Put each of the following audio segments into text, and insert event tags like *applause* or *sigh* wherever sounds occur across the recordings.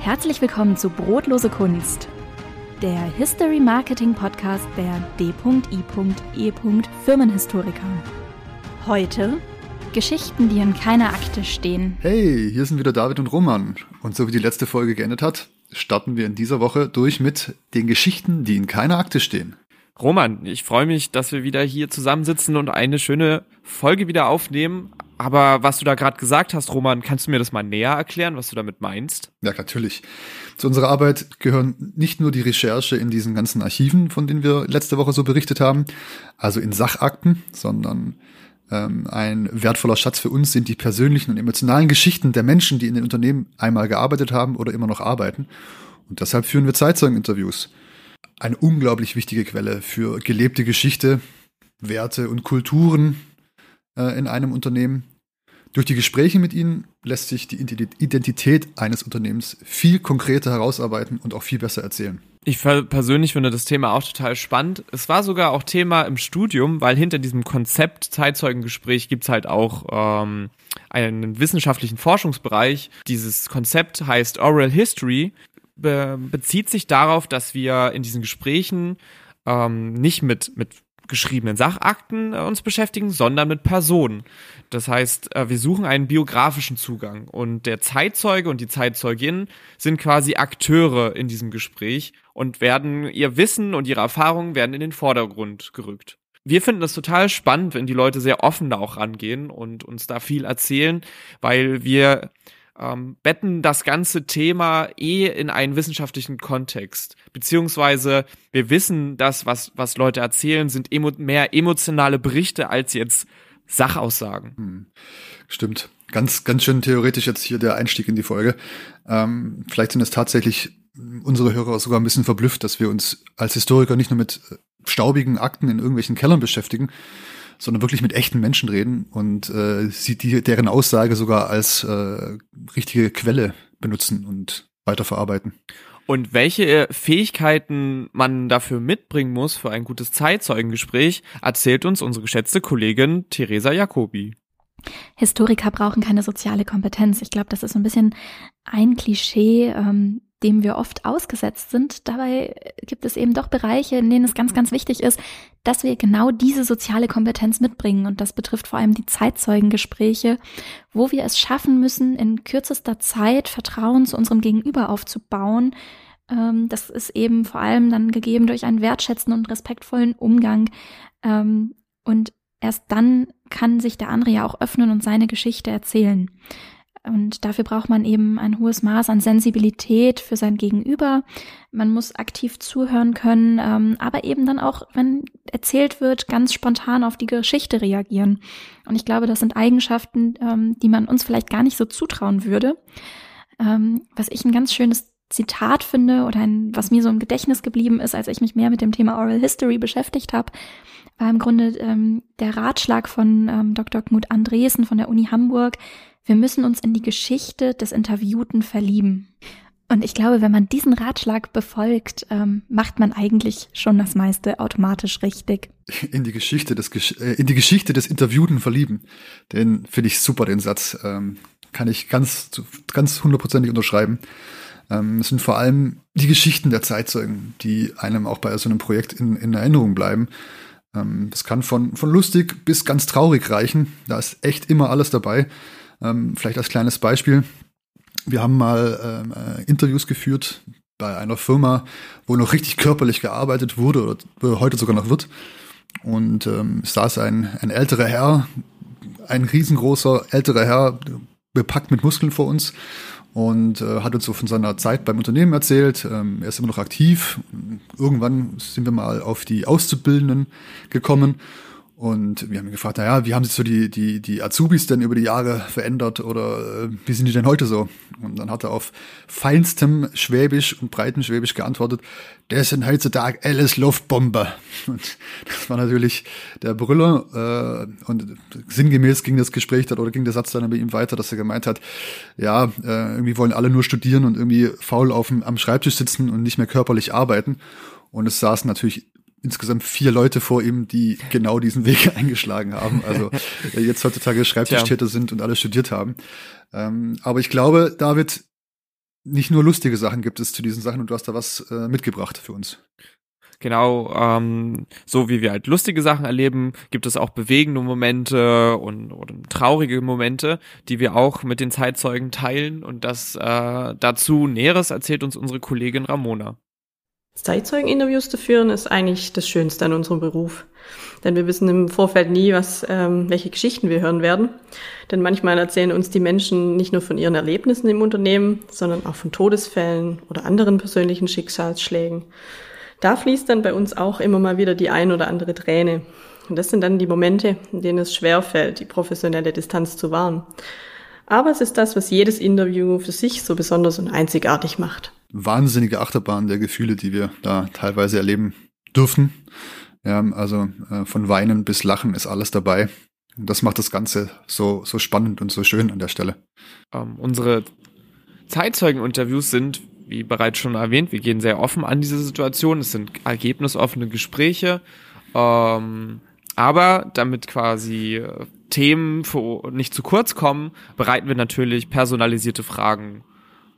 Herzlich willkommen zu Brotlose Kunst, der History Marketing Podcast der D.I.E. Firmenhistoriker. Heute Geschichten, die in keiner Akte stehen. Hey, hier sind wieder David und Roman. Und so wie die letzte Folge geendet hat, starten wir in dieser Woche durch mit den Geschichten, die in keiner Akte stehen. Roman, ich freue mich, dass wir wieder hier zusammensitzen und eine schöne Folge wieder aufnehmen. Aber was du da gerade gesagt hast, Roman, kannst du mir das mal näher erklären, was du damit meinst? Ja, natürlich. Zu unserer Arbeit gehören nicht nur die Recherche in diesen ganzen Archiven, von denen wir letzte Woche so berichtet haben, also in Sachakten, sondern ähm, ein wertvoller Schatz für uns sind die persönlichen und emotionalen Geschichten der Menschen, die in den Unternehmen einmal gearbeitet haben oder immer noch arbeiten. Und deshalb führen wir Zeitzeugeninterviews. Eine unglaublich wichtige Quelle für gelebte Geschichte, Werte und Kulturen in einem Unternehmen. Durch die Gespräche mit ihnen lässt sich die Identität eines Unternehmens viel konkreter herausarbeiten und auch viel besser erzählen. Ich persönlich finde das Thema auch total spannend. Es war sogar auch Thema im Studium, weil hinter diesem Konzept Zeitzeugengespräch gibt's halt auch ähm, einen wissenschaftlichen Forschungsbereich. Dieses Konzept heißt Oral History, be bezieht sich darauf, dass wir in diesen Gesprächen ähm, nicht mit, mit geschriebenen Sachakten äh, uns beschäftigen, sondern mit Personen. Das heißt, äh, wir suchen einen biografischen Zugang und der Zeitzeuge und die Zeitzeugin sind quasi Akteure in diesem Gespräch und werden ihr Wissen und ihre Erfahrungen werden in den Vordergrund gerückt. Wir finden das total spannend, wenn die Leute sehr offen da auch rangehen und uns da viel erzählen, weil wir ähm, betten das ganze Thema eh in einen wissenschaftlichen Kontext. Beziehungsweise wir wissen, dass was, was Leute erzählen, sind emo mehr emotionale Berichte als jetzt Sachaussagen. Hm. Stimmt. Ganz, ganz schön theoretisch jetzt hier der Einstieg in die Folge. Ähm, vielleicht sind es tatsächlich unsere Hörer sogar ein bisschen verblüfft, dass wir uns als Historiker nicht nur mit staubigen Akten in irgendwelchen Kellern beschäftigen, sondern wirklich mit echten Menschen reden und äh, sie die, deren Aussage sogar als äh, richtige Quelle benutzen und weiterverarbeiten. Und welche Fähigkeiten man dafür mitbringen muss für ein gutes Zeitzeugengespräch, erzählt uns unsere geschätzte Kollegin Theresa Jacobi. Historiker brauchen keine soziale Kompetenz. Ich glaube, das ist so ein bisschen ein Klischee, ähm, dem wir oft ausgesetzt sind. Dabei gibt es eben doch Bereiche, in denen es ganz, ganz wichtig ist, dass wir genau diese soziale Kompetenz mitbringen. Und das betrifft vor allem die Zeitzeugengespräche, wo wir es schaffen müssen, in kürzester Zeit Vertrauen zu unserem Gegenüber aufzubauen. Ähm, das ist eben vor allem dann gegeben durch einen wertschätzenden und respektvollen Umgang. Ähm, und erst dann kann sich der andere ja auch öffnen und seine Geschichte erzählen. Und dafür braucht man eben ein hohes Maß an Sensibilität für sein Gegenüber. Man muss aktiv zuhören können, ähm, aber eben dann auch, wenn erzählt wird, ganz spontan auf die Geschichte reagieren. Und ich glaube, das sind Eigenschaften, ähm, die man uns vielleicht gar nicht so zutrauen würde. Ähm, was ich ein ganz schönes Zitat finde oder ein, was mir so im Gedächtnis geblieben ist, als ich mich mehr mit dem Thema Oral History beschäftigt habe, war im Grunde ähm, der Ratschlag von ähm, Dr. Knut Andresen von der Uni Hamburg, wir müssen uns in die Geschichte des Interviewten verlieben. Und ich glaube, wenn man diesen Ratschlag befolgt, ähm, macht man eigentlich schon das meiste automatisch richtig. In die Geschichte des äh, in die Geschichte des Interviewten verlieben. Den finde ich super, den Satz. Ähm, kann ich ganz ganz hundertprozentig unterschreiben. Ähm, es sind vor allem die Geschichten der Zeitzeugen, die einem auch bei so einem Projekt in, in Erinnerung bleiben. Ähm, das kann von von lustig bis ganz traurig reichen. Da ist echt immer alles dabei. Ähm, vielleicht als kleines Beispiel. Wir haben mal ähm, äh, Interviews geführt bei einer Firma, wo noch richtig körperlich gearbeitet wurde oder heute sogar noch wird. Und ähm, saß ein, ein älterer Herr, ein riesengroßer älterer Herr, bepackt mit Muskeln vor uns und äh, hat uns so von seiner Zeit beim Unternehmen erzählt. Ähm, er ist immer noch aktiv. Irgendwann sind wir mal auf die Auszubildenden gekommen und wir haben ihn gefragt, naja, wie haben sich so die, die, die Azubis denn über die Jahre verändert oder äh, wie sind die denn heute so? Und dann hat er auf feinstem Schwäbisch und breitem Schwäbisch geantwortet, das sind heutzutage alles Luftbombe. *laughs* Und das war natürlich der Brüller. Äh, und sinngemäß ging das Gespräch dann oder ging der Satz dann bei ihm weiter, dass er gemeint hat, ja, äh, irgendwie wollen alle nur studieren und irgendwie faul auf dem, am Schreibtisch sitzen und nicht mehr körperlich arbeiten. Und es saßen natürlich insgesamt vier Leute vor ihm, die genau diesen Weg *laughs* eingeschlagen haben. Also äh, jetzt heutzutage Schreibtischtäter sind und alle studiert haben. Ähm, aber ich glaube, David, nicht nur lustige Sachen gibt es zu diesen Sachen und du hast da was äh, mitgebracht für uns. Genau, ähm, so wie wir halt lustige Sachen erleben, gibt es auch bewegende Momente und oder traurige Momente, die wir auch mit den Zeitzeugen teilen. Und das äh, dazu Näheres erzählt uns unsere Kollegin Ramona. Zeitzeugeninterviews zu führen ist eigentlich das Schönste an unserem Beruf. Denn wir wissen im Vorfeld nie, was, ähm, welche Geschichten wir hören werden. Denn manchmal erzählen uns die Menschen nicht nur von ihren Erlebnissen im Unternehmen, sondern auch von Todesfällen oder anderen persönlichen Schicksalsschlägen. Da fließt dann bei uns auch immer mal wieder die ein oder andere Träne. Und das sind dann die Momente, in denen es schwerfällt, die professionelle Distanz zu wahren. Aber es ist das, was jedes Interview für sich so besonders und einzigartig macht. Wahnsinnige Achterbahn der Gefühle, die wir da teilweise erleben dürfen. Ja, also äh, von Weinen bis Lachen ist alles dabei. Und das macht das Ganze so, so spannend und so schön an der Stelle. Ähm, unsere Zeitzeugeninterviews sind, wie bereits schon erwähnt, wir gehen sehr offen an diese Situation. Es sind ergebnisoffene Gespräche. Ähm, aber damit quasi äh, Themen nicht zu kurz kommen, bereiten wir natürlich personalisierte Fragen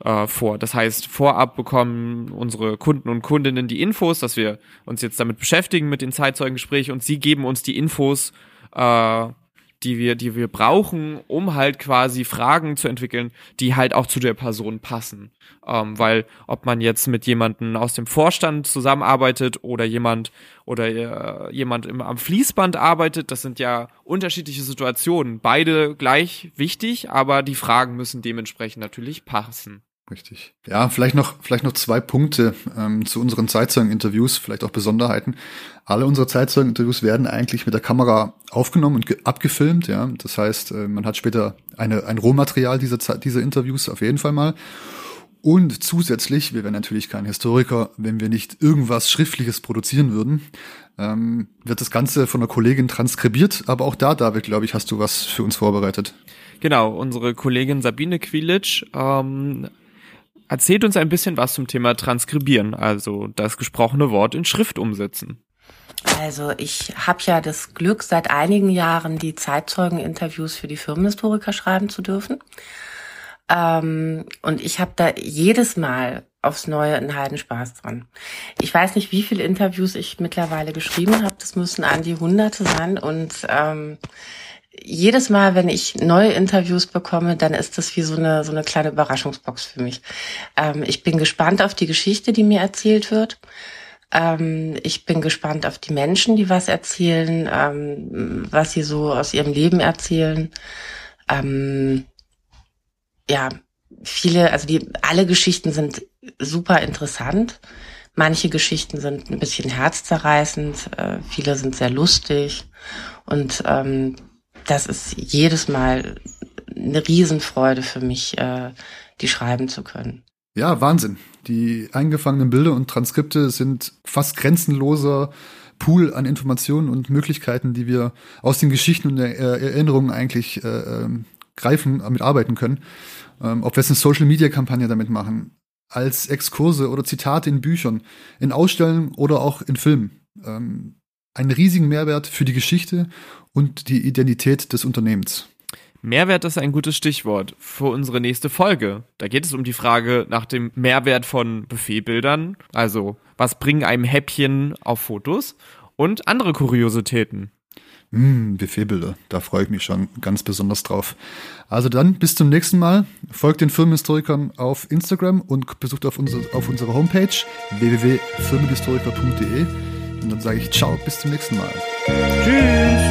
äh, vor. Das heißt, vorab bekommen unsere Kunden und Kundinnen die Infos, dass wir uns jetzt damit beschäftigen mit den Zeitzeugengesprächen und sie geben uns die Infos, äh, die wir, die wir brauchen, um halt quasi Fragen zu entwickeln, die halt auch zu der Person passen. Ähm, weil ob man jetzt mit jemandem aus dem Vorstand zusammenarbeitet oder jemand oder äh, jemand im, am Fließband arbeitet, das sind ja unterschiedliche Situationen. Beide gleich wichtig, aber die Fragen müssen dementsprechend natürlich passen. Richtig. Ja, vielleicht noch, vielleicht noch zwei Punkte ähm, zu unseren Zeitzeugen-Interviews, vielleicht auch Besonderheiten. Alle unsere Zeitzeugen-Interviews werden eigentlich mit der Kamera aufgenommen und abgefilmt. Ja, das heißt, äh, man hat später eine, ein Rohmaterial dieser, dieser Interviews auf jeden Fall mal. Und zusätzlich, wir wären natürlich kein Historiker, wenn wir nicht irgendwas Schriftliches produzieren würden, ähm, wird das Ganze von einer Kollegin transkribiert. Aber auch da, David, glaube ich, hast du was für uns vorbereitet. Genau, unsere Kollegin Sabine Quilic ähm, Erzählt uns ein bisschen was zum Thema Transkribieren, also das gesprochene Wort in Schrift umsetzen. Also ich habe ja das Glück, seit einigen Jahren die Zeitzeugeninterviews für die Firmenhistoriker schreiben zu dürfen. Ähm, und ich habe da jedes Mal aufs Neue einen Heidenspaß dran. Ich weiß nicht, wie viele Interviews ich mittlerweile geschrieben habe. Das müssen an die Hunderte sein. Und ähm, jedes Mal, wenn ich neue Interviews bekomme, dann ist das wie so eine, so eine kleine Überraschungsbox für mich. Ähm, ich bin gespannt auf die Geschichte, die mir erzählt wird. Ähm, ich bin gespannt auf die Menschen, die was erzählen, ähm, was sie so aus ihrem Leben erzählen. Ähm, ja, viele, also die, alle Geschichten sind super interessant. Manche Geschichten sind ein bisschen herzzerreißend, äh, viele sind sehr lustig und ähm, das ist jedes Mal eine Riesenfreude für mich, äh, die schreiben zu können. Ja, Wahnsinn. Die eingefangenen Bilder und Transkripte sind fast grenzenloser Pool an Informationen und Möglichkeiten, die wir aus den Geschichten und der Erinnerungen eigentlich äh, ähm, greifen, damit arbeiten können. Ähm, ob wir jetzt eine Social-Media-Kampagne damit machen, als Exkurse oder Zitate in Büchern, in Ausstellungen oder auch in Filmen. Ähm, einen riesigen Mehrwert für die Geschichte und die Identität des Unternehmens. Mehrwert ist ein gutes Stichwort für unsere nächste Folge. Da geht es um die Frage nach dem Mehrwert von Buffetbildern, also was bringen einem Häppchen auf Fotos und andere Kuriositäten. Mmh, Buffetbilder, da freue ich mich schon ganz besonders drauf. Also dann bis zum nächsten Mal. Folgt den Firmenhistorikern auf Instagram und besucht auf, unsere, auf unserer Homepage www.firmenhistoriker.de. Und dann sage ich ciao, bis zum nächsten Mal. Tschüss.